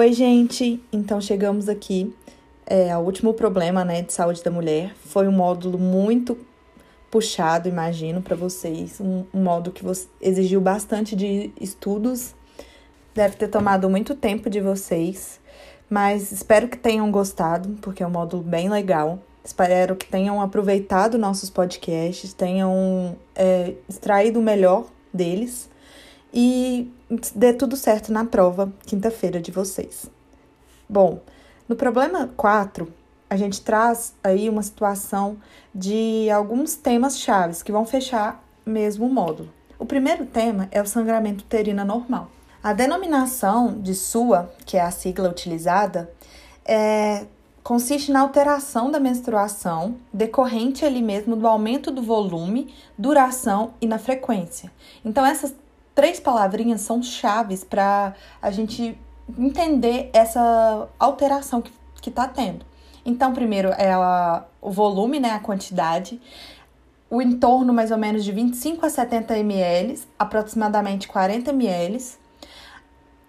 Oi, gente! Então chegamos aqui é, ao último problema né, de saúde da mulher. Foi um módulo muito puxado, imagino, para vocês. Um, um módulo que exigiu bastante de estudos. Deve ter tomado muito tempo de vocês, mas espero que tenham gostado, porque é um módulo bem legal. Espero que tenham aproveitado nossos podcasts, tenham é, extraído o melhor deles e dê tudo certo na prova quinta-feira de vocês. Bom, no problema 4, a gente traz aí uma situação de alguns temas chaves que vão fechar mesmo o módulo. O primeiro tema é o sangramento uterino normal. A denominação de SUA, que é a sigla utilizada, é, consiste na alteração da menstruação decorrente ali mesmo do aumento do volume, duração e na frequência. Então essas três palavrinhas são chaves para a gente entender essa alteração que está tendo. Então, primeiro é o volume, né, a quantidade, o entorno mais ou menos de 25 a 70 ml, aproximadamente 40 ml.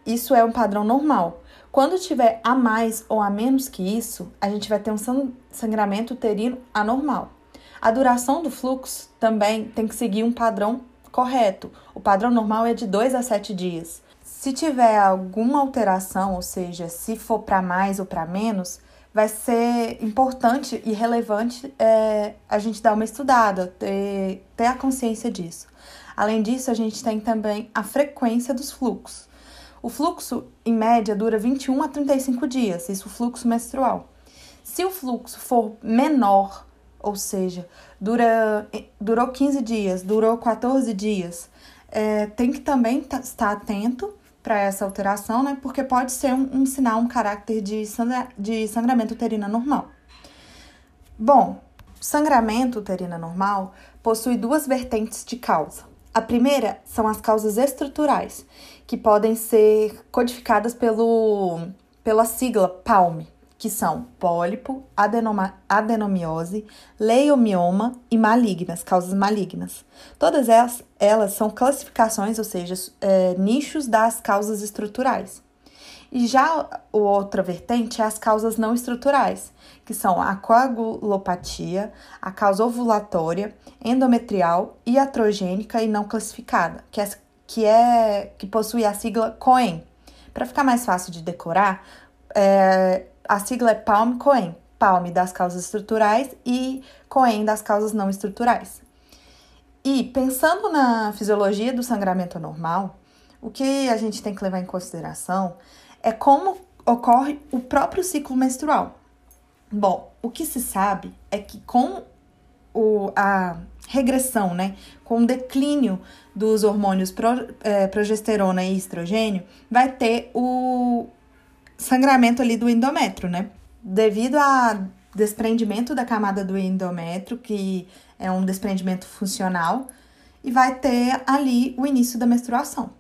Isso é um padrão normal. Quando tiver a mais ou a menos que isso, a gente vai ter um sangramento uterino anormal. A duração do fluxo também tem que seguir um padrão correto. O padrão normal é de 2 a 7 dias. Se tiver alguma alteração, ou seja, se for para mais ou para menos, vai ser importante e relevante é, a gente dar uma estudada, ter, ter a consciência disso. Além disso, a gente tem também a frequência dos fluxos. O fluxo, em média, dura 21 a 35 dias, isso o fluxo menstrual. Se o fluxo for menor ou seja, dura, durou 15 dias, durou 14 dias, é, tem que também estar atento para essa alteração, né? Porque pode ser um, um sinal, um caráter de, sangra, de sangramento uterino normal. Bom, sangramento uterino normal possui duas vertentes de causa. A primeira são as causas estruturais, que podem ser codificadas pelo, pela sigla PALM, que são pólipo, adenoma, adenomiose, leiomioma e malignas, causas malignas. Todas elas, elas são classificações, ou seja, é, nichos das causas estruturais. E já a outra vertente é as causas não estruturais, que são a coagulopatia, a causa ovulatória, endometrial, iatrogênica e não classificada, que é, que, é, que possui a sigla COEM. Para ficar mais fácil de decorar, é, a sigla é PALM-COEM. PALM das causas estruturais e COEM das causas não estruturais. E pensando na fisiologia do sangramento anormal, o que a gente tem que levar em consideração é como ocorre o próprio ciclo menstrual. Bom, o que se sabe é que com o, a regressão, né, com o declínio dos hormônios pro, é, progesterona e estrogênio, vai ter o, sangramento ali do endométrio, né? Devido a desprendimento da camada do endométrio, que é um desprendimento funcional, e vai ter ali o início da menstruação.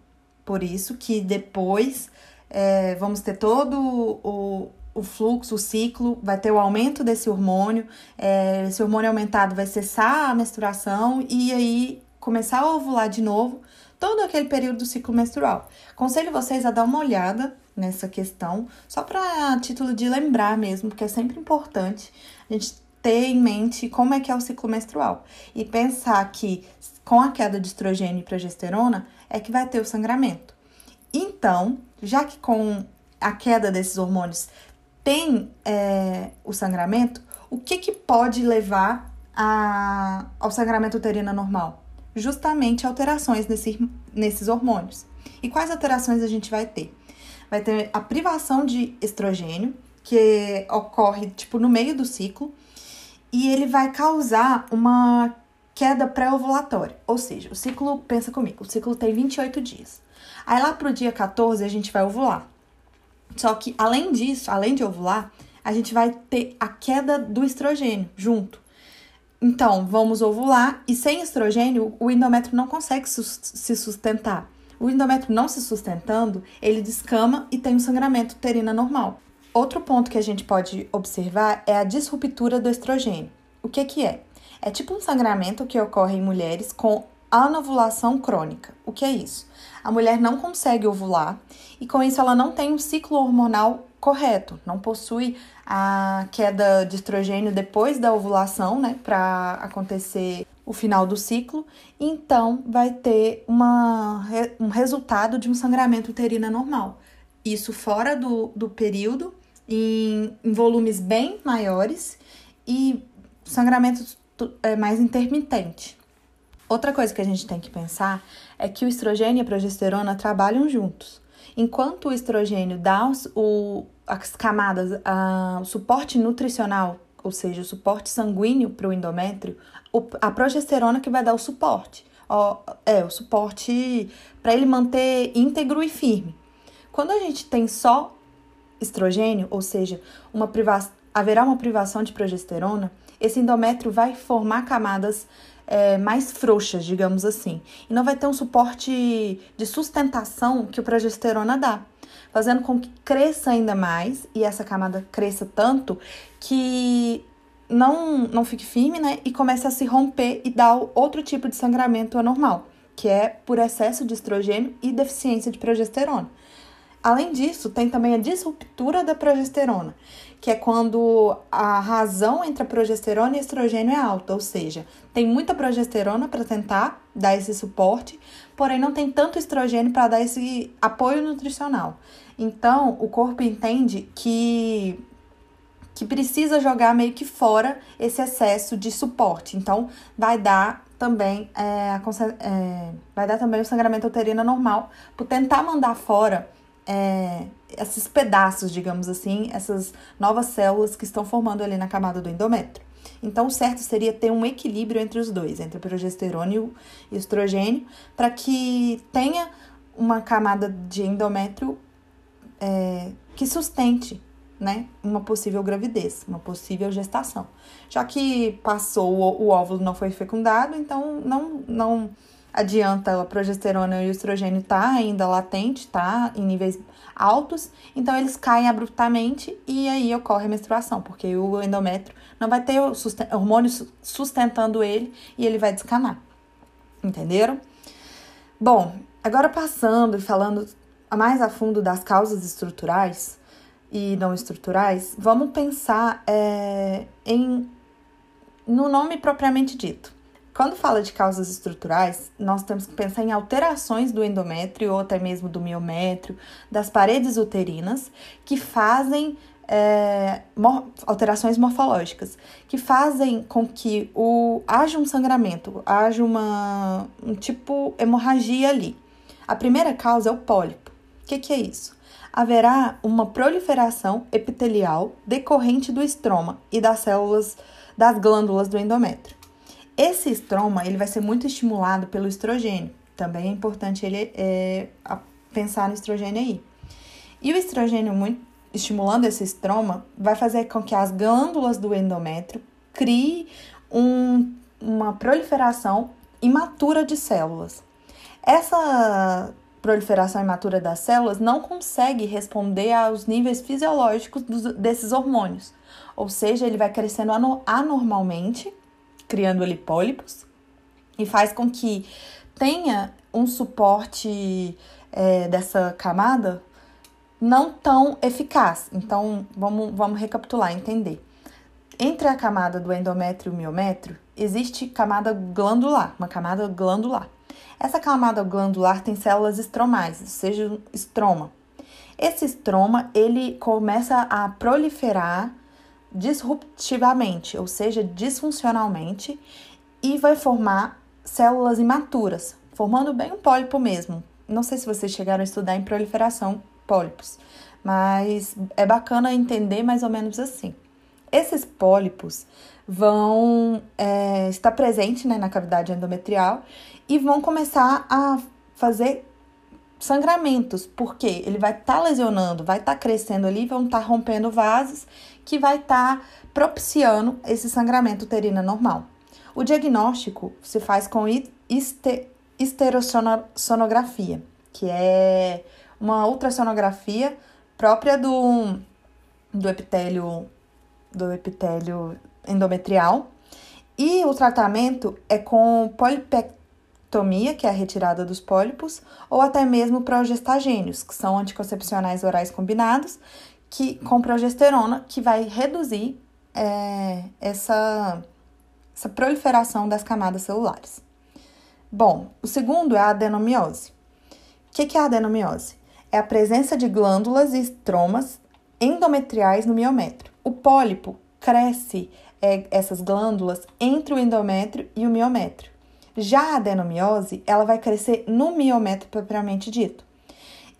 Por isso que depois é, vamos ter todo o, o fluxo, o ciclo, vai ter o aumento desse hormônio, é, esse hormônio aumentado vai cessar a menstruação e aí começar a ovular de novo, todo aquele período do ciclo menstrual. Aconselho vocês a dar uma olhada nessa questão, só para título de lembrar mesmo, porque é sempre importante a gente ter em mente como é que é o ciclo menstrual e pensar que com a queda de estrogênio e progesterona é que vai ter o sangramento. Então, já que com a queda desses hormônios tem é, o sangramento, o que, que pode levar a, ao sangramento uterino normal? Justamente alterações nesse, nesses hormônios. E quais alterações a gente vai ter? vai ter a privação de estrogênio, que ocorre tipo no meio do ciclo, e ele vai causar uma queda pré-ovulatória. Ou seja, o ciclo, pensa comigo, o ciclo tem 28 dias. Aí lá pro dia 14 a gente vai ovular. Só que além disso, além de ovular, a gente vai ter a queda do estrogênio junto. Então, vamos ovular e sem estrogênio, o endométrio não consegue se sustentar. O endométrio não se sustentando, ele descama e tem um sangramento uterino normal. Outro ponto que a gente pode observar é a disruptura do estrogênio. O que que é? É tipo um sangramento que ocorre em mulheres com anovulação crônica. O que é isso? A mulher não consegue ovular e com isso ela não tem um ciclo hormonal correto, não possui a queda de estrogênio depois da ovulação, né, para acontecer o final do ciclo, então vai ter uma, um resultado de um sangramento uterino normal. Isso fora do, do período, em, em volumes bem maiores e sangramento é, mais intermitente. Outra coisa que a gente tem que pensar é que o estrogênio e a progesterona trabalham juntos. Enquanto o estrogênio dá os, o, as camadas, a, o suporte nutricional, ou seja, o suporte sanguíneo para o endométrio, a progesterona que vai dar o suporte. Ó, é, o suporte para ele manter íntegro e firme. Quando a gente tem só estrogênio, ou seja, uma priva haverá uma privação de progesterona, esse endométrio vai formar camadas é, mais frouxas, digamos assim, e não vai ter um suporte de sustentação que o progesterona dá, fazendo com que cresça ainda mais e essa camada cresça tanto que não, não fique firme, né? E comece a se romper e dar outro tipo de sangramento anormal, que é por excesso de estrogênio e deficiência de progesterona. Além disso, tem também a disruptura da progesterona, que é quando a razão entre a progesterona e estrogênio é alta, ou seja, tem muita progesterona para tentar dar esse suporte, porém não tem tanto estrogênio para dar esse apoio nutricional. Então, o corpo entende que que precisa jogar meio que fora esse excesso de suporte. Então, vai dar também é, a, é, vai dar também o sangramento uterino normal por tentar mandar fora é, esses pedaços, digamos assim, essas novas células que estão formando ali na camada do endométrio. Então, o certo seria ter um equilíbrio entre os dois, entre progesterona e o estrogênio, para que tenha uma camada de endométrio é, que sustente né, uma possível gravidez, uma possível gestação. Já que passou o, o óvulo não foi fecundado, então não, não adianta a progesterona e o estrogênio tá ainda latente, tá em níveis altos, então eles caem abruptamente e aí ocorre a menstruação, porque o endométrio não vai ter o hormônio sustentando ele e ele vai descanar. Entenderam? Bom, agora passando e falando mais a fundo das causas estruturais, e não estruturais, vamos pensar é, em no nome propriamente dito. Quando fala de causas estruturais, nós temos que pensar em alterações do endométrio ou até mesmo do miométrio, das paredes uterinas, que fazem é, alterações morfológicas, que fazem com que o, haja um sangramento, haja uma um tipo hemorragia ali. A primeira causa é o pólipo. O que, que é isso? haverá uma proliferação epitelial decorrente do estroma e das células das glândulas do endométrio. Esse estroma ele vai ser muito estimulado pelo estrogênio. Também é importante ele é, pensar no estrogênio aí. E o estrogênio muito estimulando esse estroma vai fazer com que as glândulas do endométrio criem um, uma proliferação imatura de células. Essa proliferação imatura das células não consegue responder aos níveis fisiológicos dos, desses hormônios. Ou seja, ele vai crescendo anormalmente, criando ali pólipos, e faz com que tenha um suporte é, dessa camada não tão eficaz. Então, vamos, vamos recapitular, entender. Entre a camada do endométrio e o miométrio, existe camada glandular, uma camada glandular. Essa camada glandular tem células estromais, ou seja, estroma. Esse estroma, ele começa a proliferar disruptivamente, ou seja, disfuncionalmente, e vai formar células imaturas, formando bem um pólipo mesmo. Não sei se vocês chegaram a estudar em proliferação pólipos, mas é bacana entender mais ou menos assim. Esses pólipos vão é, estar presentes né, na cavidade endometrial e vão começar a fazer sangramentos, porque ele vai estar tá lesionando, vai estar tá crescendo ali, vão estar tá rompendo vasos, que vai estar tá propiciando esse sangramento uterino normal. O diagnóstico se faz com esterosonografia, que é uma ultrassonografia própria do, do epitélio do epitélio endometrial. E o tratamento é com polipec progestictomia, que é a retirada dos pólipos, ou até mesmo progestagênios, que são anticoncepcionais orais combinados, que com progesterona, que vai reduzir é, essa, essa proliferação das camadas celulares. Bom, o segundo é a adenomiose. O que, que é a adenomiose? É a presença de glândulas e estromas endometriais no miométrio. O pólipo cresce é, essas glândulas entre o endométrio e o miométrio. Já a adenomiose, ela vai crescer no miométrio propriamente dito.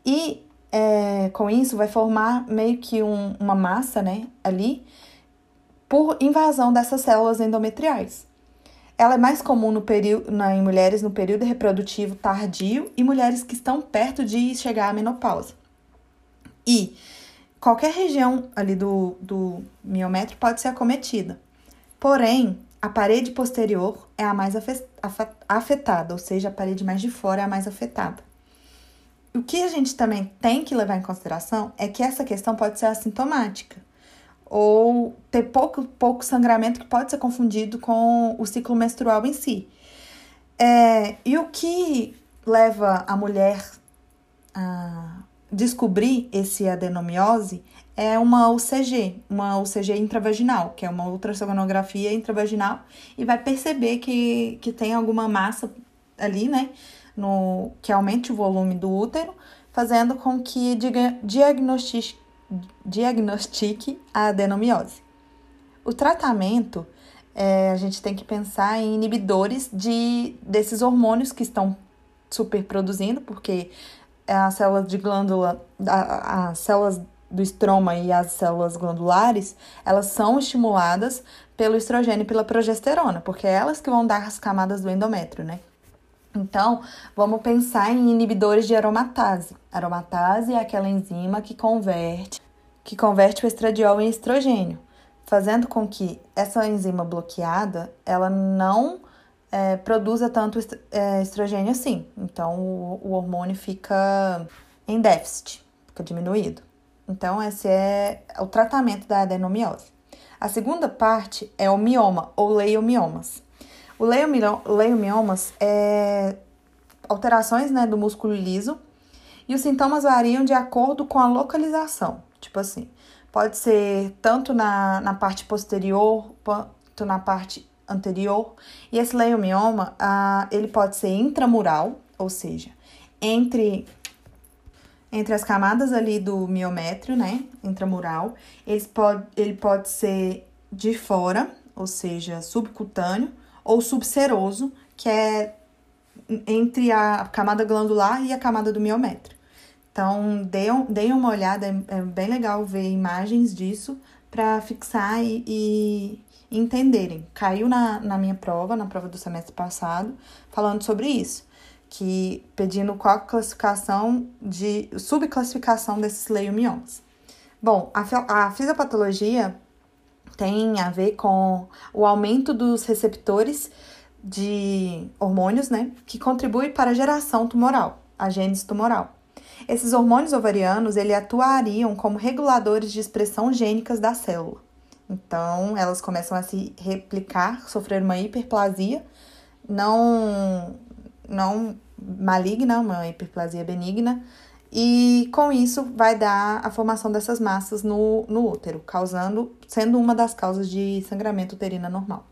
E é, com isso vai formar meio que um, uma massa, né, ali, por invasão dessas células endometriais. Ela é mais comum no período, na, em mulheres no período reprodutivo tardio e mulheres que estão perto de chegar à menopausa. E qualquer região ali do, do miométrio pode ser acometida. Porém, a parede posterior é a mais afetada, ou seja, a parede mais de fora é a mais afetada. O que a gente também tem que levar em consideração é que essa questão pode ser assintomática ou ter pouco, pouco sangramento que pode ser confundido com o ciclo menstrual em si. É, e o que leva a mulher a descobrir esse adenomiose é uma UCG, uma UCG intravaginal, que é uma ultrassonografia intravaginal, e vai perceber que, que tem alguma massa ali, né, no, que aumente o volume do útero, fazendo com que diagnostique diagnostique a adenomiose. O tratamento, é, a gente tem que pensar em inibidores de, desses hormônios que estão superproduzindo, porque as células de glândula, as células do estroma e as células glandulares, elas são estimuladas pelo estrogênio e pela progesterona, porque é elas que vão dar as camadas do endométrio, né? Então, vamos pensar em inibidores de aromatase. Aromatase é aquela enzima que converte, que converte o estradiol em estrogênio, fazendo com que essa enzima bloqueada ela não é, produza tanto é, estrogênio assim. Então, o, o hormônio fica em déficit, fica diminuído. Então, esse é o tratamento da adenomiose. A segunda parte é o mioma ou leiomiomas. O leiomiomas é alterações né, do músculo liso e os sintomas variam de acordo com a localização. Tipo assim, pode ser tanto na, na parte posterior quanto na parte anterior. E esse leiomioma, ah, ele pode ser intramural, ou seja, entre entre as camadas ali do miométrio, né, intramural. Ele pode, ele pode ser de fora, ou seja, subcutâneo, ou subseroso, que é entre a camada glandular e a camada do miométrio. Então, deem, deem uma olhada, é, é bem legal ver imagens disso para fixar e, e, entenderem. Caiu na, na minha prova, na prova do semestre passado, falando sobre isso, que pedindo qual a classificação de subclassificação desses leiomiomas. Bom, a, a fisiopatologia tem a ver com o aumento dos receptores de hormônios, né, que contribui para a geração tumoral, a gênese tumoral. Esses hormônios ovarianos, ele atuariam como reguladores de expressão gênicas da célula. Então, elas começam a se replicar, sofrer uma hiperplasia, não, não maligna, uma hiperplasia benigna, e com isso vai dar a formação dessas massas no, no útero, causando, sendo uma das causas de sangramento uterino normal.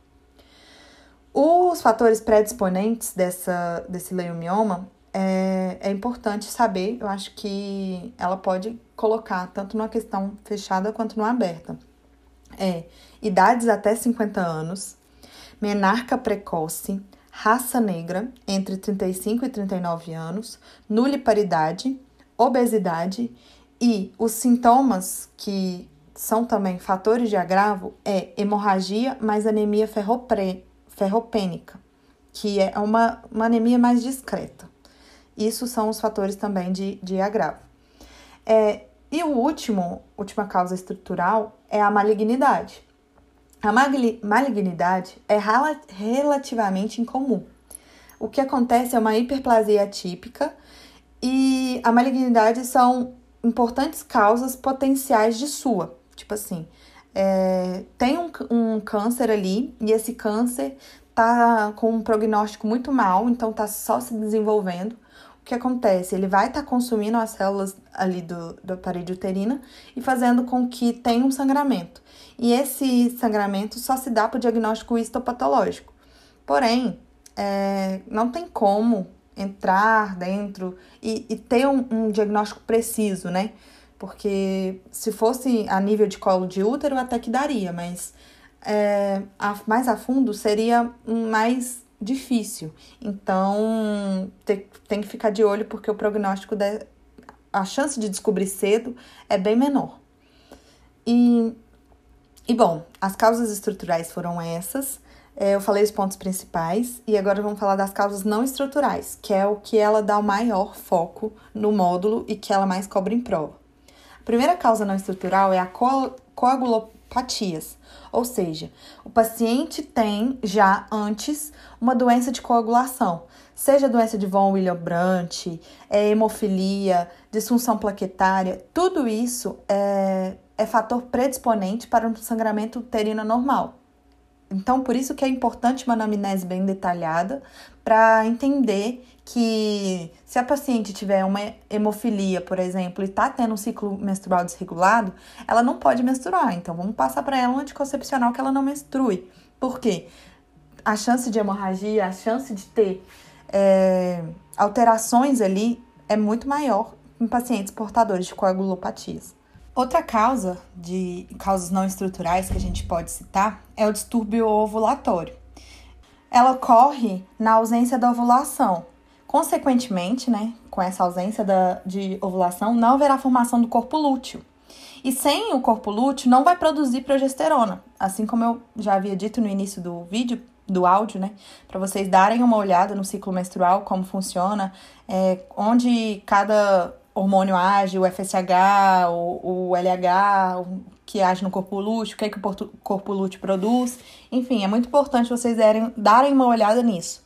Os fatores predisponentes dessa, desse leiomioma é, é importante saber, eu acho que ela pode colocar tanto numa questão fechada quanto numa aberta. É idades até 50 anos, menarca precoce, raça negra entre 35 e 39 anos, nuliparidade, obesidade e os sintomas que são também fatores de agravo é hemorragia mais anemia ferropre, ferropênica, que é uma, uma anemia mais discreta. Isso são os fatores também de, de agravo. É, e o último, última causa estrutural é a malignidade. A malignidade é relativamente incomum. O que acontece é uma hiperplasia atípica e a malignidade são importantes causas potenciais de sua. Tipo assim, é, tem um, um câncer ali e esse câncer tá com um prognóstico muito mal, então tá só se desenvolvendo. O que acontece? Ele vai estar tá consumindo as células ali do, da parede uterina e fazendo com que tenha um sangramento. E esse sangramento só se dá para o diagnóstico histopatológico. Porém, é, não tem como entrar dentro e, e ter um, um, diagnóstico preciso, né? Porque se fosse a nível de colo de útero, até que daria, mas é, a, mais a fundo seria mais difícil. Então, te, tem que ficar de olho porque o prognóstico, de, a chance de descobrir cedo é bem menor. E, e bom, as causas estruturais foram essas. É, eu falei os pontos principais e agora vamos falar das causas não estruturais, que é o que ela dá o maior foco no módulo e que ela mais cobra em prova. A primeira causa não estrutural é a co coagulopatias, ou seja, o paciente tem já antes uma doença de coagulação, seja doença de von Willebrand, é, hemofilia, disfunção plaquetária, tudo isso é, é fator predisponente para um sangramento uterino normal. Então, por isso que é importante uma anamnese bem detalhada para entender que se a paciente tiver uma hemofilia, por exemplo, e está tendo um ciclo menstrual desregulado, ela não pode menstruar. Então, vamos passar para ela um anticoncepcional que ela não menstrue. Por quê? A chance de hemorragia, a chance de ter é, alterações ali é muito maior em pacientes portadores de coagulopatias. Outra causa de causas não estruturais que a gente pode citar é o distúrbio ovulatório. Ela ocorre na ausência da ovulação. Consequentemente, né, com essa ausência da, de ovulação, não haverá formação do corpo lúteo. E sem o corpo lúteo, não vai produzir progesterona. Assim como eu já havia dito no início do vídeo, do áudio, né? Para vocês darem uma olhada no ciclo menstrual, como funciona, é, onde cada hormônio age, o FSH, o, o LH, o que age no corpo lúteo, o que, é que o corpo lúteo produz. Enfim, é muito importante vocês darem, darem uma olhada nisso.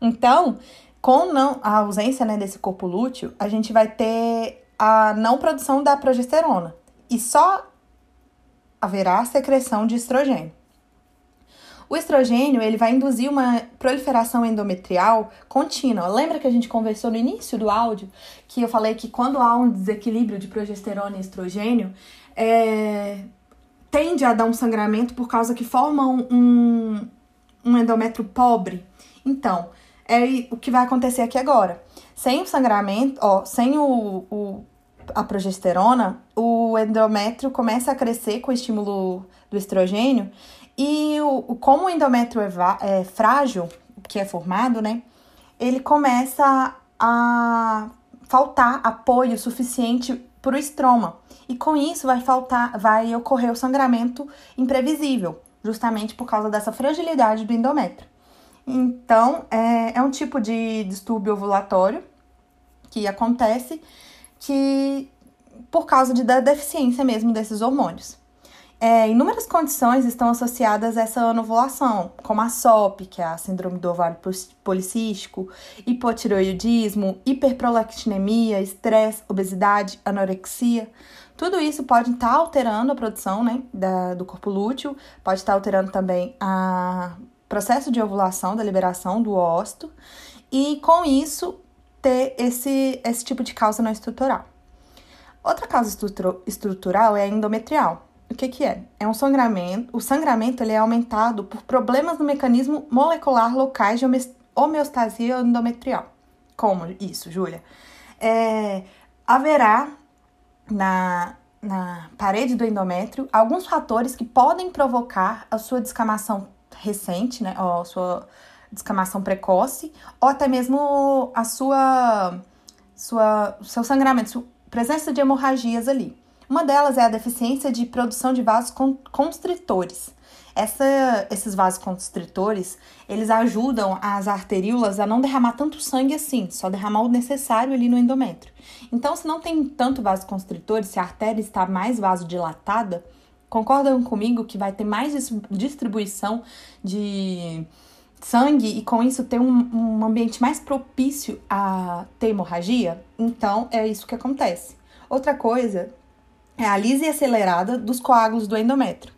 Então, com não, a ausência né, desse corpo lúteo, a gente vai ter a não produção da progesterona. E só haverá secreção de estrogênio. O estrogênio ele vai induzir uma proliferação endometrial contínua. Lembra que a gente conversou no início do áudio que eu falei que quando há um desequilíbrio de progesterona e estrogênio, é, tende a dar um sangramento por causa que formam um, um endométrio pobre? Então, é o que vai acontecer aqui agora. Sem o sangramento, ó, sem o, o a progesterona, o endométrio começa a crescer com o estímulo do estrogênio e o, como o endométrio é, é frágil, que é formado, né? Ele começa a faltar apoio suficiente para o estroma. E com isso vai faltar, vai ocorrer o sangramento imprevisível, justamente por causa dessa fragilidade do endométrio. Então, é, é um tipo de distúrbio ovulatório que acontece que por causa de, da deficiência mesmo desses hormônios. É, inúmeras condições estão associadas a essa anovulação, como a SOP, que é a síndrome do ovário policístico, hipotireoidismo, hiperprolactinemia, estresse, obesidade, anorexia. Tudo isso pode estar alterando a produção né, da, do corpo lúteo, pode estar alterando também o processo de ovulação, da liberação do ósito, e com isso ter esse, esse tipo de causa não estrutural. Outra causa estrutural é a endometrial o que, que é? É um sangramento. O sangramento ele é aumentado por problemas no mecanismo molecular locais de homeostasia endometrial. Como isso, Júlia? É, haverá na, na parede do endométrio alguns fatores que podem provocar a sua descamação recente, né? Ou a sua descamação precoce, ou até mesmo a sua, sua seu sangramento, presença de hemorragias ali. Uma delas é a deficiência de produção de vasos constritores. Essa, esses vasos constritores, eles ajudam as arteríolas a não derramar tanto sangue assim, só derramar o necessário ali no endométrio. Então, se não tem tanto vaso constritor, se a artéria está mais vasodilatada, concordam comigo que vai ter mais distribuição de sangue e com isso ter um, um ambiente mais propício a ter hemorragia? Então, é isso que acontece. Outra coisa é a lise acelerada dos coágulos do endométrio.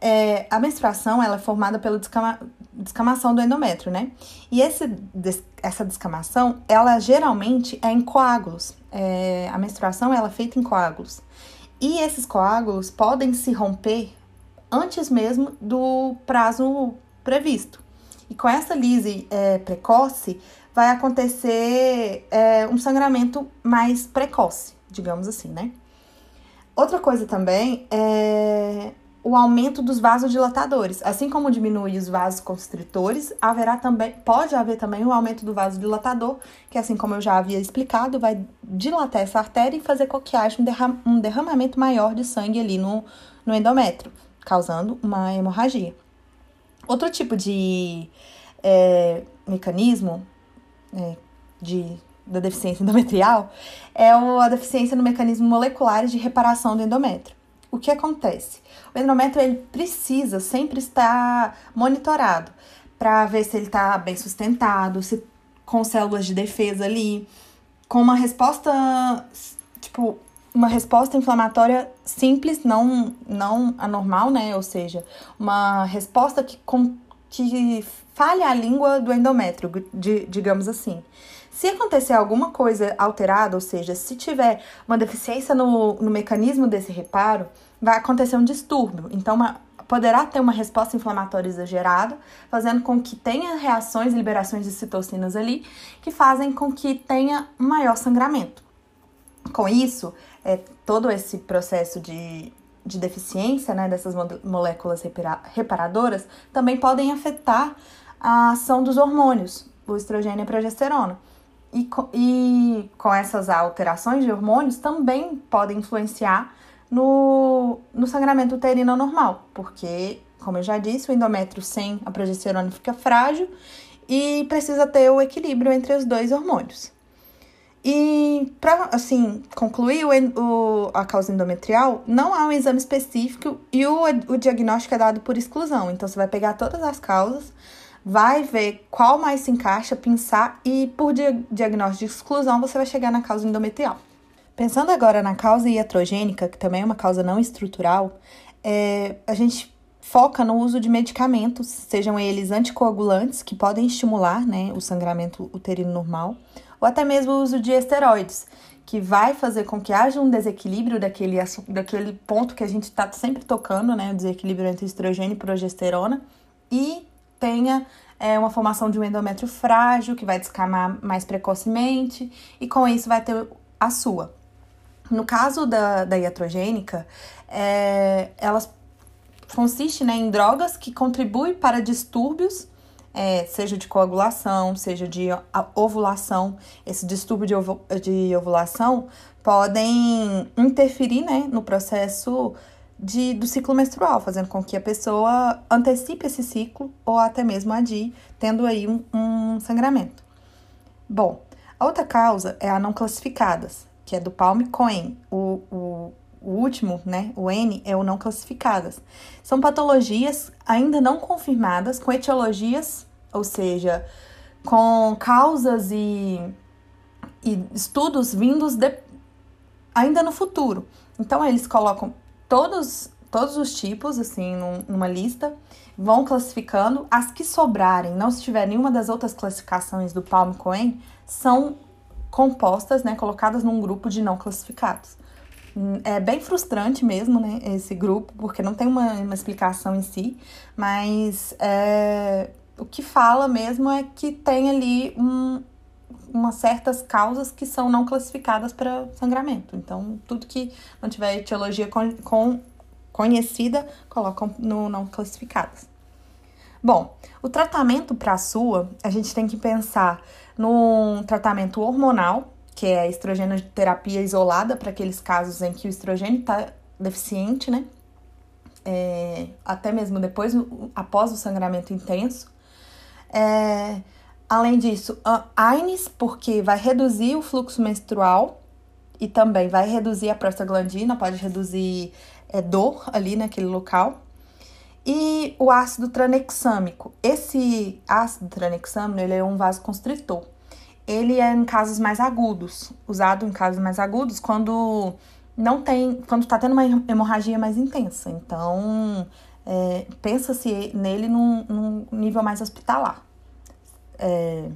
É, a menstruação ela é formada pelo descama, descamação do endométrio, né? E esse, essa descamação, ela geralmente é em coágulos. É, a menstruação ela é feita em coágulos. E esses coágulos podem se romper antes mesmo do prazo previsto. E com essa lise é, precoce, vai acontecer é, um sangramento mais precoce, digamos assim, né? Outra coisa também é o aumento dos vasodilatadores. Assim como diminui os vasos constritores, haverá também, pode haver também o aumento do vasodilatador, que assim como eu já havia explicado, vai dilatar essa artéria e fazer com que haja um, derram um derramamento maior de sangue ali no, no endométrio, causando uma hemorragia. Outro tipo de é, mecanismo é, de, da deficiência endometrial é a deficiência no mecanismo molecular de reparação do endométrio. O que acontece? O endométrio ele precisa sempre estar monitorado para ver se ele está bem sustentado, se com células de defesa ali, com uma resposta tipo uma resposta inflamatória simples, não não anormal, né? Ou seja, uma resposta que com, que falha a língua do endométrio, de, digamos assim. Se acontecer alguma coisa alterada, ou seja, se tiver uma deficiência no, no mecanismo desse reparo, vai acontecer um distúrbio. Então, uma, poderá ter uma resposta inflamatória exagerada, fazendo com que tenha reações e liberações de citocinas ali, que fazem com que tenha maior sangramento. Com isso, é, todo esse processo de, de deficiência né, dessas moléculas reparadoras também podem afetar a ação dos hormônios, o estrogênio e a progesterona. E, e com essas alterações de hormônios também podem influenciar no, no sangramento uterino normal, porque, como eu já disse, o endométrio sem a progesterona fica frágil e precisa ter o equilíbrio entre os dois hormônios. E para assim concluir o, o, a causa endometrial, não há um exame específico e o, o diagnóstico é dado por exclusão. Então você vai pegar todas as causas, vai ver qual mais se encaixa, pensar e por diagnóstico de exclusão você vai chegar na causa endometrial. Pensando agora na causa iatrogênica, que também é uma causa não estrutural, é, a gente foca no uso de medicamentos, sejam eles anticoagulantes, que podem estimular né, o sangramento uterino normal, ou até mesmo o uso de esteroides, que vai fazer com que haja um desequilíbrio daquele, daquele ponto que a gente está sempre tocando, né, o desequilíbrio entre estrogênio e progesterona, e tenha é, uma formação de um endométrio frágil, que vai descamar mais precocemente, e com isso vai ter a sua. No caso da, da iatrogênica, é, elas consiste né, em drogas que contribuem para distúrbios, é, seja de coagulação, seja de ovulação. Esse distúrbio de, ovo, de ovulação podem interferir né, no processo de, do ciclo menstrual, fazendo com que a pessoa antecipe esse ciclo ou até mesmo adie, tendo aí um, um sangramento. Bom, a outra causa é a não classificadas, que é do Palm Cohen. O, o, o último, né, o N, é o não classificadas. São patologias ainda não confirmadas, com etiologias, ou seja, com causas e, e estudos vindos de, ainda no futuro. Então, eles colocam todos, todos os tipos, assim, num, numa lista, vão classificando. As que sobrarem, não se tiver nenhuma das outras classificações do Palm Cohen, são compostas, né, colocadas num grupo de não classificados. É bem frustrante mesmo, né, esse grupo, porque não tem uma, uma explicação em si, mas é, o que fala mesmo é que tem ali um, umas certas causas que são não classificadas para sangramento. Então, tudo que não tiver etiologia com, com conhecida, colocam no não classificadas. Bom, o tratamento para a sua, a gente tem que pensar num tratamento hormonal, que é a estrogenoterapia isolada para aqueles casos em que o estrogênio está deficiente, né? É, até mesmo depois, após o sangramento intenso. É, Além disso, AINES, porque vai reduzir o fluxo menstrual e também vai reduzir a prostaglandina, pode reduzir é, dor ali naquele local. E o ácido tranexâmico. Esse ácido tranexâmico, ele é um vasoconstritor. Ele é em casos mais agudos, usado em casos mais agudos quando não tem, quando tá tendo uma hemorragia mais intensa. Então, é, pensa-se nele num, num, nível mais hospitalar. É,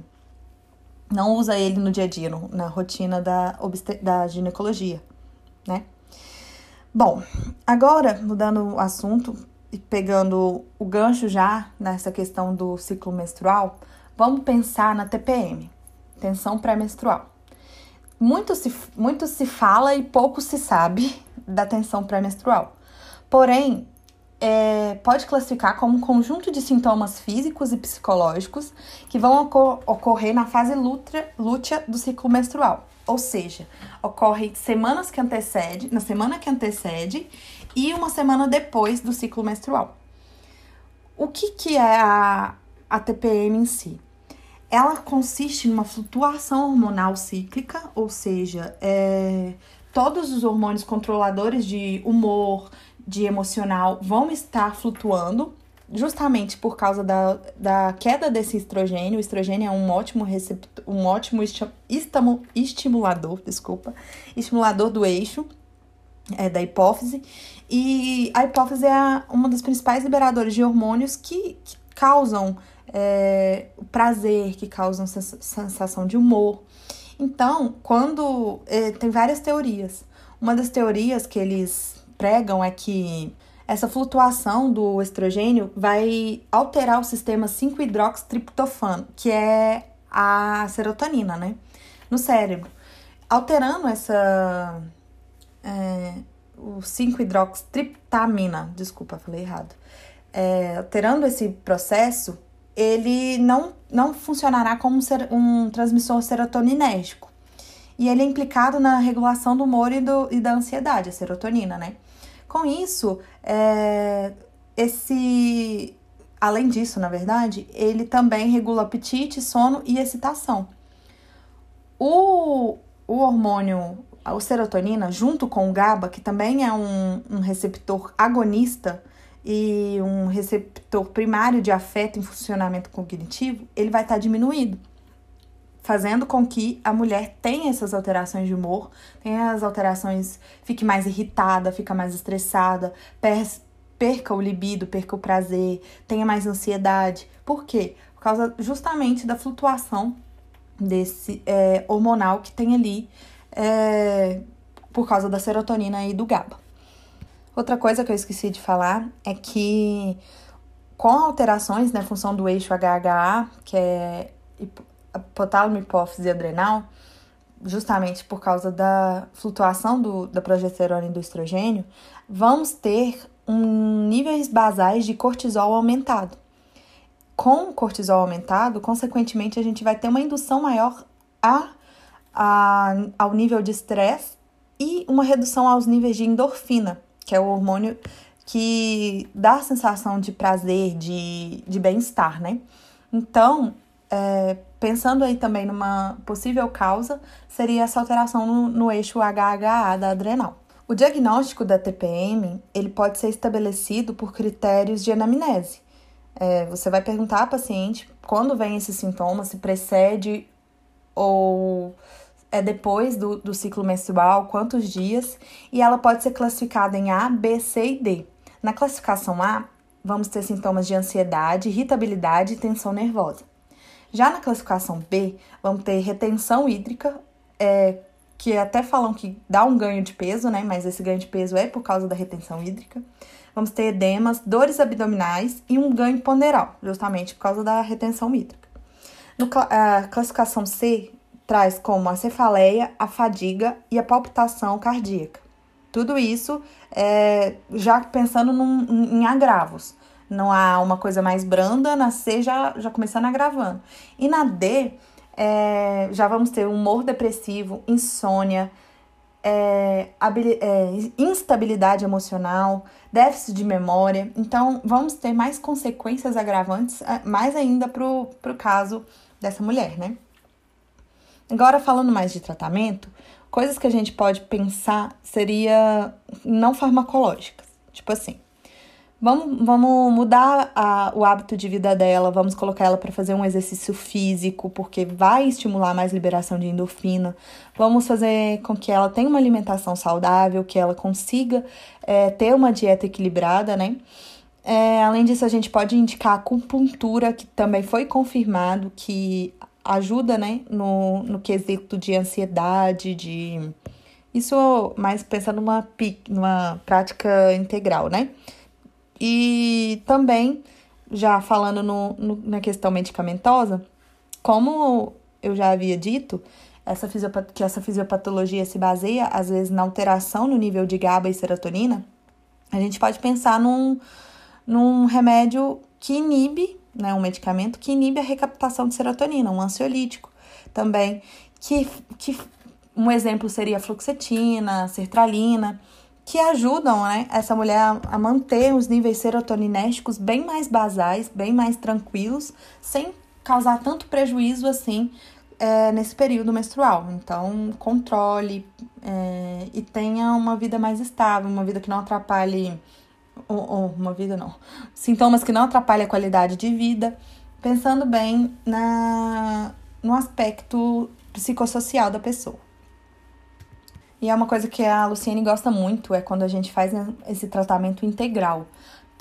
não usa ele no dia a dia, no, na rotina da, da ginecologia, né? Bom, agora, mudando o assunto e pegando o gancho já nessa questão do ciclo menstrual, vamos pensar na TPM, tensão pré-menstrual. Muito se, muito se fala e pouco se sabe da tensão pré-menstrual. Porém, é, pode classificar como um conjunto de sintomas físicos e psicológicos que vão ocor ocorrer na fase lútea, do ciclo menstrual. Ou seja, ocorre semanas que antecede, na semana que antecede e uma semana depois do ciclo menstrual. O que, que é a, a TPM em si? Ela consiste numa flutuação hormonal cíclica, ou seja, é, todos os hormônios controladores de humor, de emocional vão estar flutuando, justamente por causa da, da queda desse estrogênio. O estrogênio é um ótimo receptor, um ótimo estimulador, desculpa, estimulador do eixo é, da hipófise. E a hipófise é uma das principais liberadoras de hormônios que, que causam é, prazer, que causam sensação de humor. Então, quando é, tem várias teorias. Uma das teorias que eles pregam é que essa flutuação do estrogênio vai alterar o sistema 5-hidroxitriptofano, que é a serotonina, né? No cérebro. Alterando essa. É, o 5-hidroxitriptamina, desculpa, falei errado. É, alterando esse processo, ele não, não funcionará como um, ser, um transmissor serotoninérgico. E ele é implicado na regulação do humor e, do, e da ansiedade, a serotonina, né? Com isso, é, esse, além disso, na verdade, ele também regula apetite, sono e excitação. O, o hormônio, a serotonina, junto com o GABA, que também é um, um receptor agonista e um receptor primário de afeto em funcionamento cognitivo, ele vai estar tá diminuído fazendo com que a mulher tenha essas alterações de humor, tenha as alterações, fique mais irritada, fica mais estressada, perca o libido, perca o prazer, tenha mais ansiedade. Por quê? Por causa justamente da flutuação desse é, hormonal que tem ali é, por causa da serotonina e do GABA. Outra coisa que eu esqueci de falar é que com alterações na né, função do eixo HHA, que é hipotálamo, hipófise e adrenal, justamente por causa da flutuação do, da progesterona e do estrogênio, vamos ter um níveis basais de cortisol aumentado. Com cortisol aumentado, consequentemente, a gente vai ter uma indução maior a, a, ao nível de estresse e uma redução aos níveis de endorfina, que é o hormônio que dá a sensação de prazer, de, de bem-estar, né? Então, é, pensando aí também numa possível causa, seria essa alteração no, no eixo HHA da adrenal. O diagnóstico da TPM ele pode ser estabelecido por critérios de anamnese. É, você vai perguntar à paciente quando vem esse sintoma, se precede ou é depois do, do ciclo menstrual, quantos dias, e ela pode ser classificada em A, B, C e D. Na classificação A, vamos ter sintomas de ansiedade, irritabilidade e tensão nervosa. Já na classificação B, vamos ter retenção hídrica, é, que até falam que dá um ganho de peso, né? Mas esse ganho de peso é por causa da retenção hídrica. Vamos ter edemas, dores abdominais e um ganho ponderal, justamente por causa da retenção hídrica. No, a classificação C traz como a cefaleia, a fadiga e a palpitação cardíaca. Tudo isso é, já pensando num, em agravos. Não há uma coisa mais branda, na C já, já começando agravando. E na D, é, já vamos ter humor depressivo, insônia, é, é, instabilidade emocional, déficit de memória. Então, vamos ter mais consequências agravantes, é, mais ainda para o caso dessa mulher, né? Agora, falando mais de tratamento, coisas que a gente pode pensar seria não farmacológicas. Tipo assim, Vamos, vamos mudar a, o hábito de vida dela, vamos colocar ela para fazer um exercício físico, porque vai estimular mais liberação de endorfina. Vamos fazer com que ela tenha uma alimentação saudável, que ela consiga é, ter uma dieta equilibrada, né? É, além disso, a gente pode indicar a acupuntura, que também foi confirmado que ajuda, né, no, no quesito de ansiedade, de. Isso mais pensando numa, numa prática integral, né? E também, já falando no, no, na questão medicamentosa, como eu já havia dito, essa que essa fisiopatologia se baseia, às vezes, na alteração no nível de GABA e serotonina, a gente pode pensar num, num remédio que inibe, né, um medicamento que inibe a recaptação de serotonina, um ansiolítico também, que, que um exemplo seria a fluoxetina, sertralina, que ajudam né, essa mulher a, manter os níveis serotoninésticos bem mais basais, bem mais tranquilos, sem causar tanto prejuízo assim é, nesse período menstrual. Então, controle é, e tenha uma vida mais estável, uma vida que não atrapalhe. Ou, ou, uma vida não. Sintomas que não atrapalhem a qualidade de vida, pensando bem na, no aspecto psicossocial da pessoa. E é uma coisa que a Luciene gosta muito, é quando a gente faz esse tratamento integral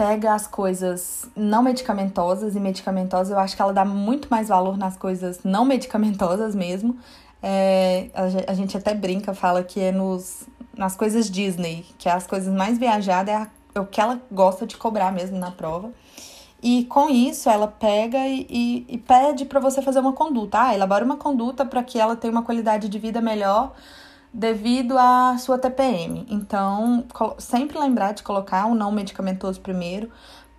pega as coisas não medicamentosas e medicamentosas, eu acho que ela dá muito mais valor nas coisas não medicamentosas mesmo. É, a, gente até brinca, fala que é nos, nas coisas Disney, que é as coisas mais viajadas, é, a, é o que ela gosta de cobrar mesmo na prova. E com isso, ela pega e, e, e pede para você fazer uma conduta. Ah, elabora uma conduta para que ela tenha uma qualidade de vida melhor devido à sua TPM. Então, sempre lembrar de colocar o não medicamentoso primeiro,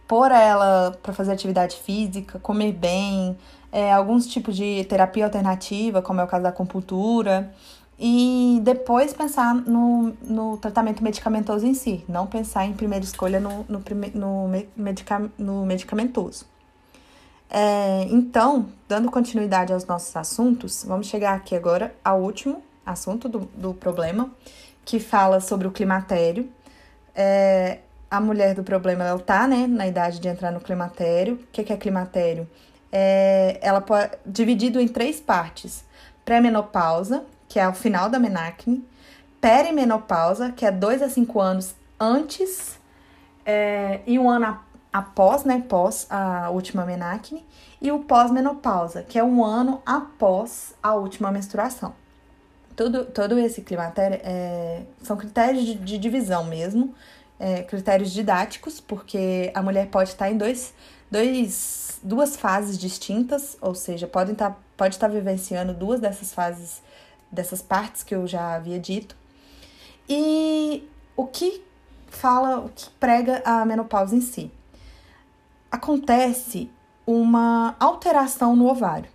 pôr ela para fazer atividade física, comer bem, é, alguns tipos de terapia alternativa, como é o caso da acupuntura, e depois pensar no, no tratamento medicamentoso em si, não pensar em primeira escolha no, no, no, medica, no medicamentoso. É, então, dando continuidade aos nossos assuntos, vamos chegar aqui agora ao último assunto do, do problema, que fala sobre o climatério. É, a mulher do problema, ela tá, né, na idade de entrar no climatério. O que, que é climatério? É, ela pode dividido em três partes: pré-menopausa, que é o final da menacne, perimenopausa, que é dois a cinco anos antes é, e um ano após, né, pós a última menacne, e o pós-menopausa, que é um ano após a última menstruação tudo, todo esse climatério é, são critérios de, de divisão mesmo, é, critérios didáticos, porque a mulher pode estar em dois, dois, duas fases distintas, ou seja, pode estar, pode estar vivenciando duas dessas fases, dessas partes que eu já havia dito. E o que fala, o que prega a menopausa em si? Acontece uma alteração no ovário.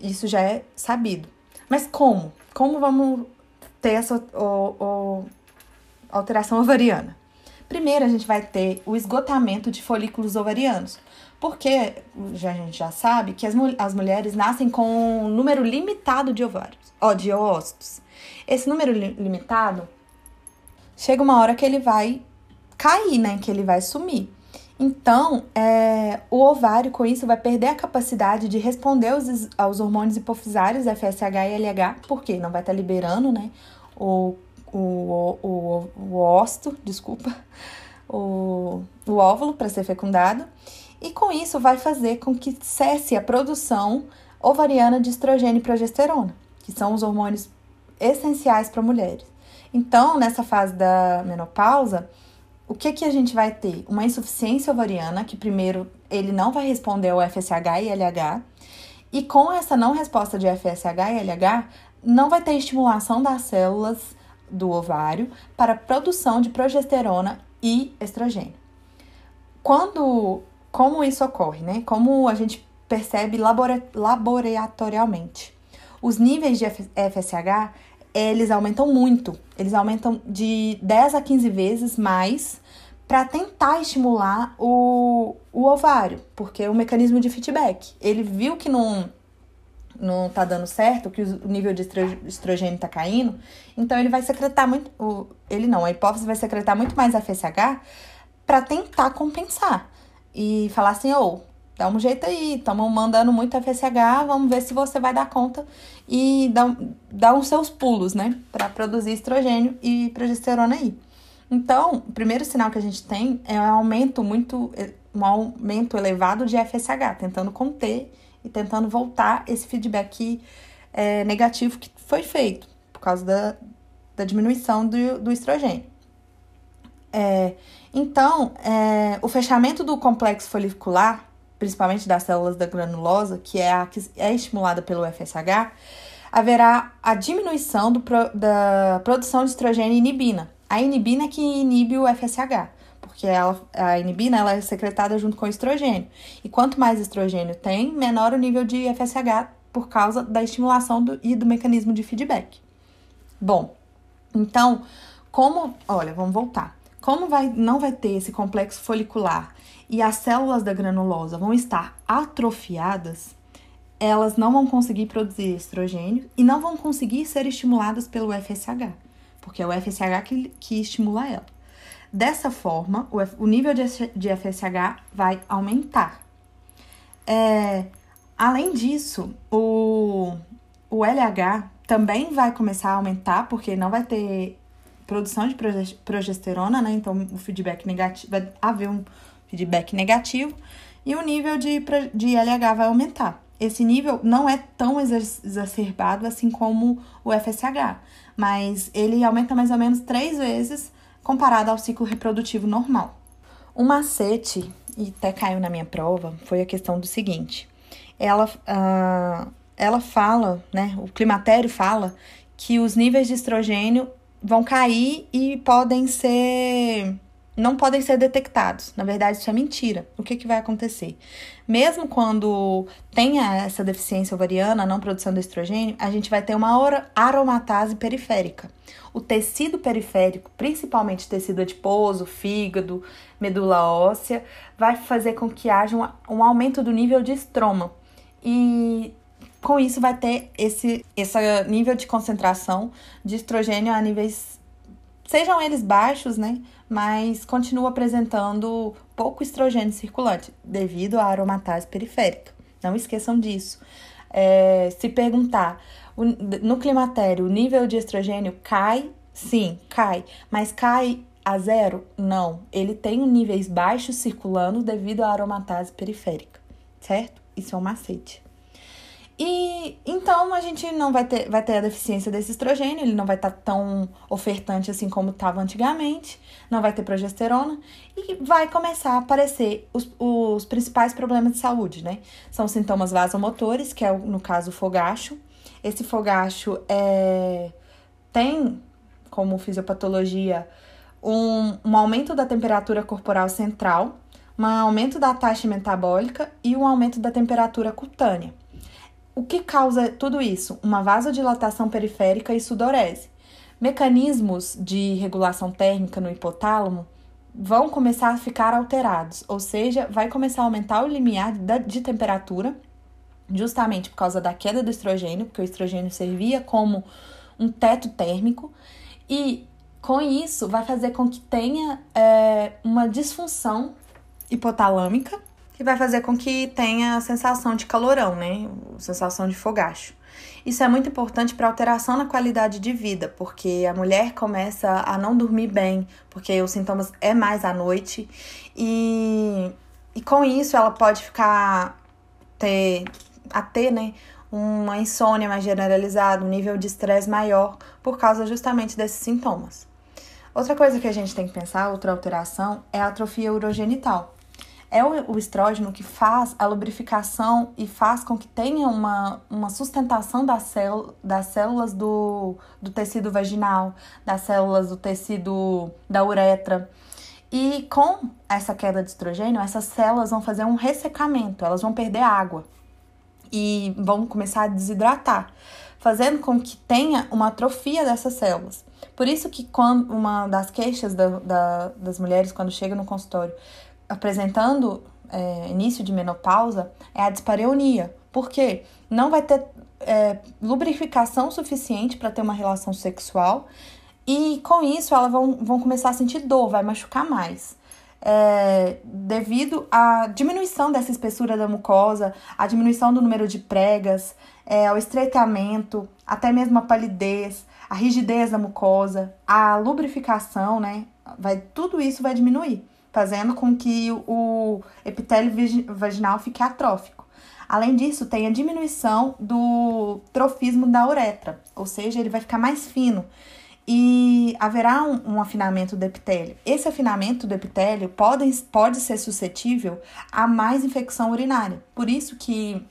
Isso já é sabido. Mas como? Como vamos ter essa o, o, alteração ovariana? Primeiro, a gente vai ter o esgotamento de folículos ovarianos, porque já, a gente já sabe que as, as mulheres nascem com um número limitado de ovários, ó, de ócitos. Esse número li limitado chega uma hora que ele vai cair, né? Que ele vai sumir. Então, é, o ovário, com isso, vai perder a capacidade de responder aos, aos hormônios hipofisários, FSH e LH, porque não vai estar tá liberando, né, o, o, o, o ócito, desculpa, o, o óvulo para ser fecundado. E com isso, vai fazer com que cesse a produção ovariana de estrogênio e progesterona, que são os hormônios essenciais para mulheres. Então, nessa fase da menopausa, o que, que a gente vai ter? Uma insuficiência ovariana, que primeiro ele não vai responder ao FSH e LH, e com essa não resposta de FSH e LH, não vai ter estimulação das células do ovário para produção de progesterona e estrogênio. Quando, como isso ocorre, né? Como a gente percebe laboratorialmente? Os níveis de FSH, eles aumentam muito. Eles aumentam de 10 a 15 vezes mais para tentar estimular o, o ovário, porque o mecanismo de feedback. Ele viu que não não tá dando certo, que o nível de estrogênio tá caindo, então ele vai secretar muito, o, ele não, a hipófise vai secretar muito mais FSH para tentar compensar e falar assim, ô, oh, dá um jeito aí, estamos mandando muito FSH, vamos ver se você vai dar conta e dar, dar os seus pulos, né, para produzir estrogênio e progesterona aí. Então, o primeiro sinal que a gente tem é um aumento muito, um aumento elevado de FSH, tentando conter e tentando voltar esse feedback é, negativo que foi feito por causa da, da diminuição do, do estrogênio. É, então, é, o fechamento do complexo folicular, principalmente das células da granulosa, que é a que é estimulada pelo FSH, haverá a diminuição do, da produção de estrogênio e inibina. A inibina que inibe o FSH, porque ela, a inibina ela é secretada junto com o estrogênio. E quanto mais estrogênio tem, menor o nível de FSH por causa da estimulação do, e do mecanismo de feedback. Bom, então, como. Olha, vamos voltar. Como vai, não vai ter esse complexo folicular e as células da granulosa vão estar atrofiadas, elas não vão conseguir produzir estrogênio e não vão conseguir ser estimuladas pelo FSH, porque é o FSH que, que estimula ela. Dessa forma, o, o nível de, de FSH vai aumentar. É, além disso, o, o LH também vai começar a aumentar, porque não vai ter produção de progesterona, né? Então, o feedback negativo, vai haver um feedback negativo e o nível de, de LH vai aumentar. Esse nível não é tão exacerbado assim como o FSH, mas ele aumenta mais ou menos três vezes comparado ao ciclo reprodutivo normal. Um macete, e até caiu na minha prova, foi a questão do seguinte: ela, uh, ela fala, né? O climatério fala que os níveis de estrogênio vão cair e podem ser não podem ser detectados. Na verdade, isso é mentira. O que, que vai acontecer? Mesmo quando tenha essa deficiência ovariana, não produção de estrogênio, a gente vai ter uma aromatase periférica. O tecido periférico, principalmente tecido adiposo, fígado, medula óssea, vai fazer com que haja um, um aumento do nível de estroma. E com isso vai ter esse, esse nível de concentração de estrogênio a níveis, sejam eles baixos, né? Mas continua apresentando pouco estrogênio circulante devido à aromatase periférica. Não esqueçam disso. É, se perguntar no climatério o nível de estrogênio cai, sim, cai, mas cai a zero? Não. Ele tem níveis baixos circulando devido à aromatase periférica, certo? Isso é um macete. E então a gente não vai ter, vai ter a deficiência desse estrogênio, ele não vai estar tá tão ofertante assim como estava antigamente, não vai ter progesterona e vai começar a aparecer os, os principais problemas de saúde, né? São sintomas vasomotores, que é no caso o fogacho. Esse fogacho é, tem como fisiopatologia um, um aumento da temperatura corporal central, um aumento da taxa metabólica e um aumento da temperatura cutânea. O que causa tudo isso? Uma vasodilatação periférica e sudorese. Mecanismos de regulação térmica no hipotálamo vão começar a ficar alterados, ou seja, vai começar a aumentar o limiar de temperatura, justamente por causa da queda do estrogênio, porque o estrogênio servia como um teto térmico, e com isso vai fazer com que tenha é, uma disfunção hipotalâmica que vai fazer com que tenha a sensação de calorão, né? Sensação de fogacho. Isso é muito importante para alteração na qualidade de vida, porque a mulher começa a não dormir bem, porque os sintomas é mais à noite e, e com isso ela pode ficar ter a ter, né, uma insônia mais generalizada, um nível de estresse maior por causa justamente desses sintomas. Outra coisa que a gente tem que pensar, outra alteração, é a atrofia urogenital é o, o estrógeno que faz a lubrificação e faz com que tenha uma, uma sustentação das, célu das células do, do tecido vaginal, das células do tecido da uretra. E com essa queda de estrogênio, essas células vão fazer um ressecamento, elas vão perder água e vão começar a desidratar, fazendo com que tenha uma atrofia dessas células. Por isso que quando uma das queixas da, da, das mulheres quando chegam no consultório apresentando é, início de menopausa é a dispareunia. Por quê? Não vai ter é, lubrificação suficiente para ter uma relação sexual e com isso elas vão, vão começar a sentir dor, vai machucar mais. É, devido à diminuição dessa espessura da mucosa, à diminuição do número de pregas, é, ao estreitamento, até mesmo a palidez, a rigidez da mucosa, a lubrificação, né? Vai, tudo isso vai diminuir. Fazendo com que o epitélio vaginal fique atrófico. Além disso, tem a diminuição do trofismo da uretra, ou seja, ele vai ficar mais fino e haverá um, um, afinamento do epitélio. Esse afinamento do epitélio pode, pode ser suscetível a mais infecção urinária. Por isso que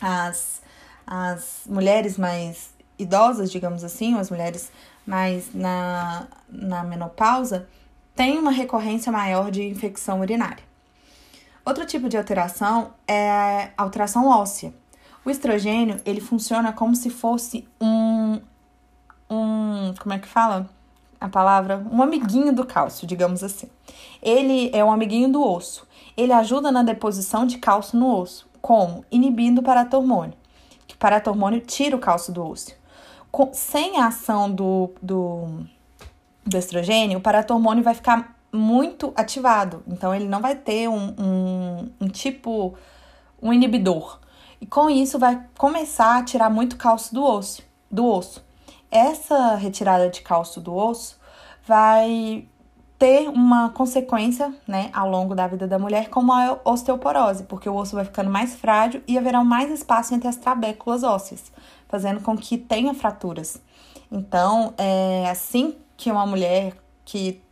as, as mulheres mais idosas, digamos assim, ou as mulheres mais na, na menopausa, têm uma recorrência maior de infecção urinária. Outro tipo de alteração é a alteração óssea. O estrogênio, ele funciona como se fosse um um, como é que fala? A palavra, um amiguinho do cálcio, digamos assim. Ele é um amiguinho do osso. Ele ajuda na deposição de cálcio no osso, como inibindo o paratormônio. Que o paratormônio tira o cálcio do osso. Com, sem a ação do, do, do estrogênio, o paratormônio vai ficar muito ativado. Então, ele não vai ter um, um, um tipo, um inibidor. E com isso, vai começar a tirar muito cálcio do osso. Do osso. Essa retirada de cálcio do osso vai ter uma consequência, né, ao longo da vida da mulher, como a osteoporose, porque o osso vai ficando mais frágil e haverá mais espaço entre as trabéculas ósseas, fazendo com que tenha fraturas. Então, é assim que uma mulher que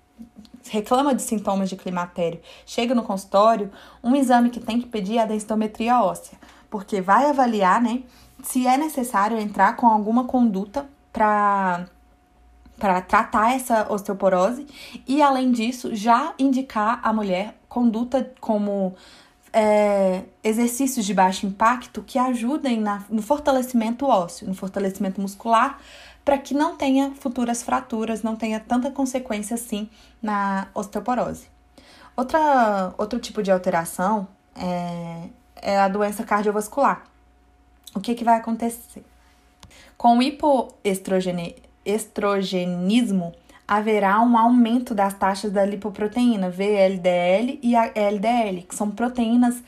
reclama de sintomas de climatério chega no consultório, um exame que tem que pedir é a densitometria óssea, porque vai avaliar, né, se é necessário entrar com alguma conduta para para tratar essa osteoporose e, além disso, já indicar a mulher conduta como é, exercícios de baixo impacto que ajudem na, no fortalecimento ósseo, no fortalecimento muscular, para que não tenha futuras fraturas, não tenha tanta consequência assim na osteoporose. Outra, outro tipo de alteração é, é a doença cardiovascular. O que, que vai acontecer? Com o hipoestrogenismo, haverá um aumento das taxas da lipoproteína VLDL e LDL, que são proteínas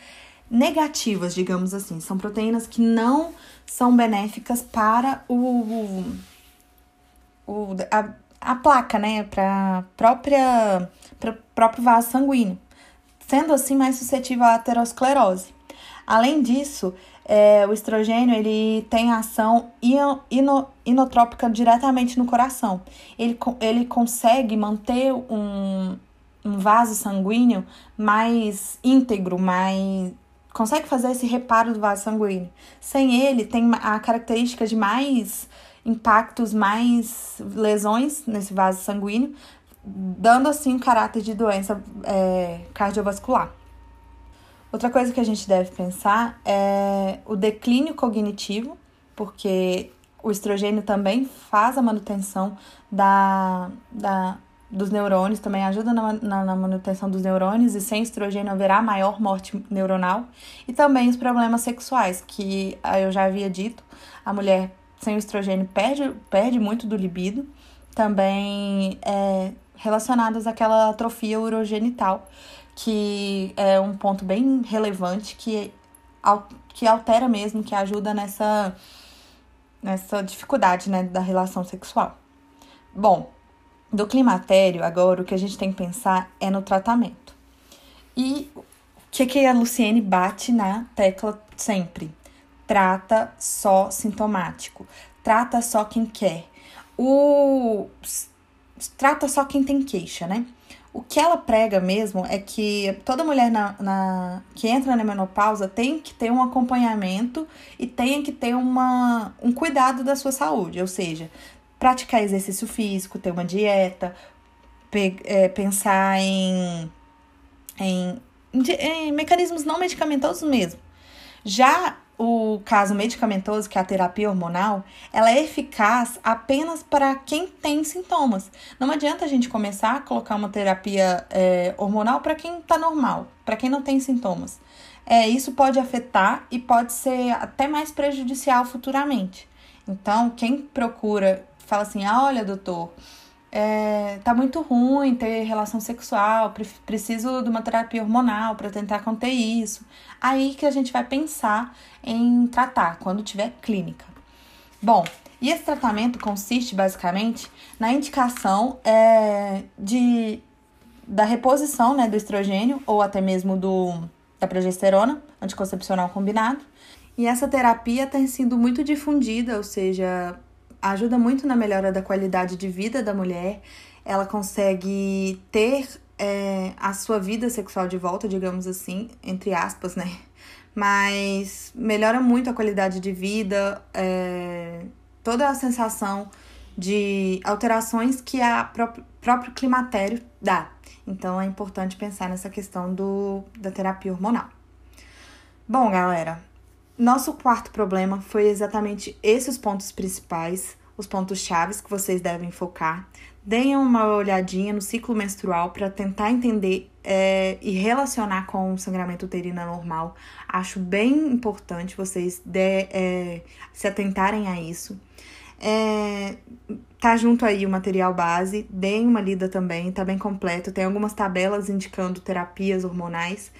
negativas, digamos assim. São proteínas que não são benéficas para o, o a, a placa, né, para própria pra próprio vaso sanguíneo, sendo assim mais suscetível à aterosclerose. Além disso, é, o estrogênio ele tem ação ino, inotrópica diretamente no coração. Ele, ele consegue manter um, um vaso sanguíneo mais íntegro, mais consegue fazer esse reparo do vaso sanguíneo. Sem ele, tem a característica de mais impactos, mais lesões nesse vaso sanguíneo, dando assim um caráter de doença é, cardiovascular. Outra coisa que a gente deve pensar é o declínio cognitivo, porque o estrogênio também faz a manutenção da, da, dos neurônios, também ajuda na, na, na, manutenção dos neurônios, e sem estrogênio haverá maior morte neuronal. E também os problemas sexuais, que eu já havia dito, a mulher sem o estrogênio perde, perde muito do libido, também é, relacionadas àquela atrofia urogenital, que é um ponto bem relevante que, que altera mesmo, que ajuda nessa, nessa dificuldade né, da relação sexual. Bom, do climatério, agora o que a gente tem que pensar é no tratamento. E o que, que a Luciene bate na tecla sempre? Trata só sintomático. Trata só quem quer. O trata só quem tem queixa, né? O que ela prega mesmo é que toda mulher na, na, que entra na menopausa tem que ter um acompanhamento e tem que ter uma, um cuidado da sua saúde, ou seja, praticar exercício físico, ter uma dieta, pe, é, pensar em, em, em, em mecanismos não medicamentosos mesmo. Já o caso medicamentoso, que é a terapia hormonal, ela é eficaz apenas para quem tem sintomas. Não adianta a gente começar a colocar uma terapia é, hormonal para quem está normal, para quem não tem sintomas. É, isso pode afetar e pode ser até mais prejudicial futuramente. Então, quem procura, fala assim: ah, olha, doutor, é, tá muito ruim ter relação sexual, preciso de uma terapia hormonal para tentar conter isso. Aí que a gente vai pensar em tratar quando tiver clínica. Bom, e esse tratamento consiste basicamente na indicação é, de da reposição né, do estrogênio ou até mesmo do, da progesterona, anticoncepcional combinado. E essa terapia tem sido muito difundida, ou seja, ajuda muito na melhora da qualidade de vida da mulher. Ela consegue ter é, a sua vida sexual de volta, digamos assim, entre aspas, né? Mas melhora muito a qualidade de vida, é, toda a sensação de alterações que a próprio, próprio climatério dá. Então é importante pensar nessa questão do, da terapia hormonal. Bom, galera, nosso quarto problema foi exatamente esses pontos principais, os pontos chaves que vocês devem focar. Deem uma olhadinha no ciclo menstrual para tentar entender é, e relacionar com o sangramento uterino normal. Acho bem importante vocês de, é, se atentarem a isso. É, tá junto aí o material base, deem uma lida também, tá bem completo. Tem algumas tabelas indicando terapias hormonais.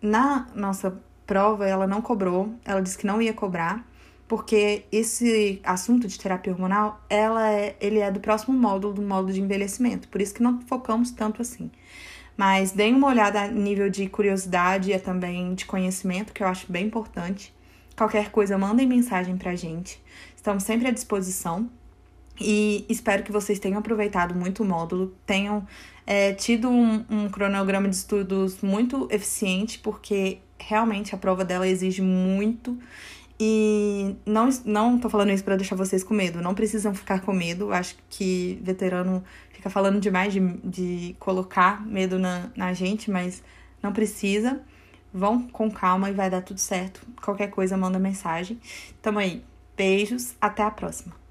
Na nossa prova, ela não cobrou, ela disse que não ia cobrar, porque esse assunto de terapia hormonal, ela é, ele é do próximo módulo, do módulo de envelhecimento, por isso que não focamos tanto assim. Mas deem uma olhada a nível de curiosidade e também de conhecimento, que eu acho bem importante. Qualquer coisa, mandem mensagem pra gente. Estamos sempre à disposição. E espero que vocês tenham aproveitado muito o módulo, tenham é, tido um, um cronograma de estudos muito eficiente, porque realmente a prova dela exige muito. E não, não tô falando isso para deixar vocês com medo, não precisam ficar com medo. Acho que veterano fica falando demais de, de colocar medo na, na gente, mas não precisa. Vão com calma e vai dar tudo certo. Qualquer coisa, manda mensagem. Tamo aí. Beijos, até a próxima.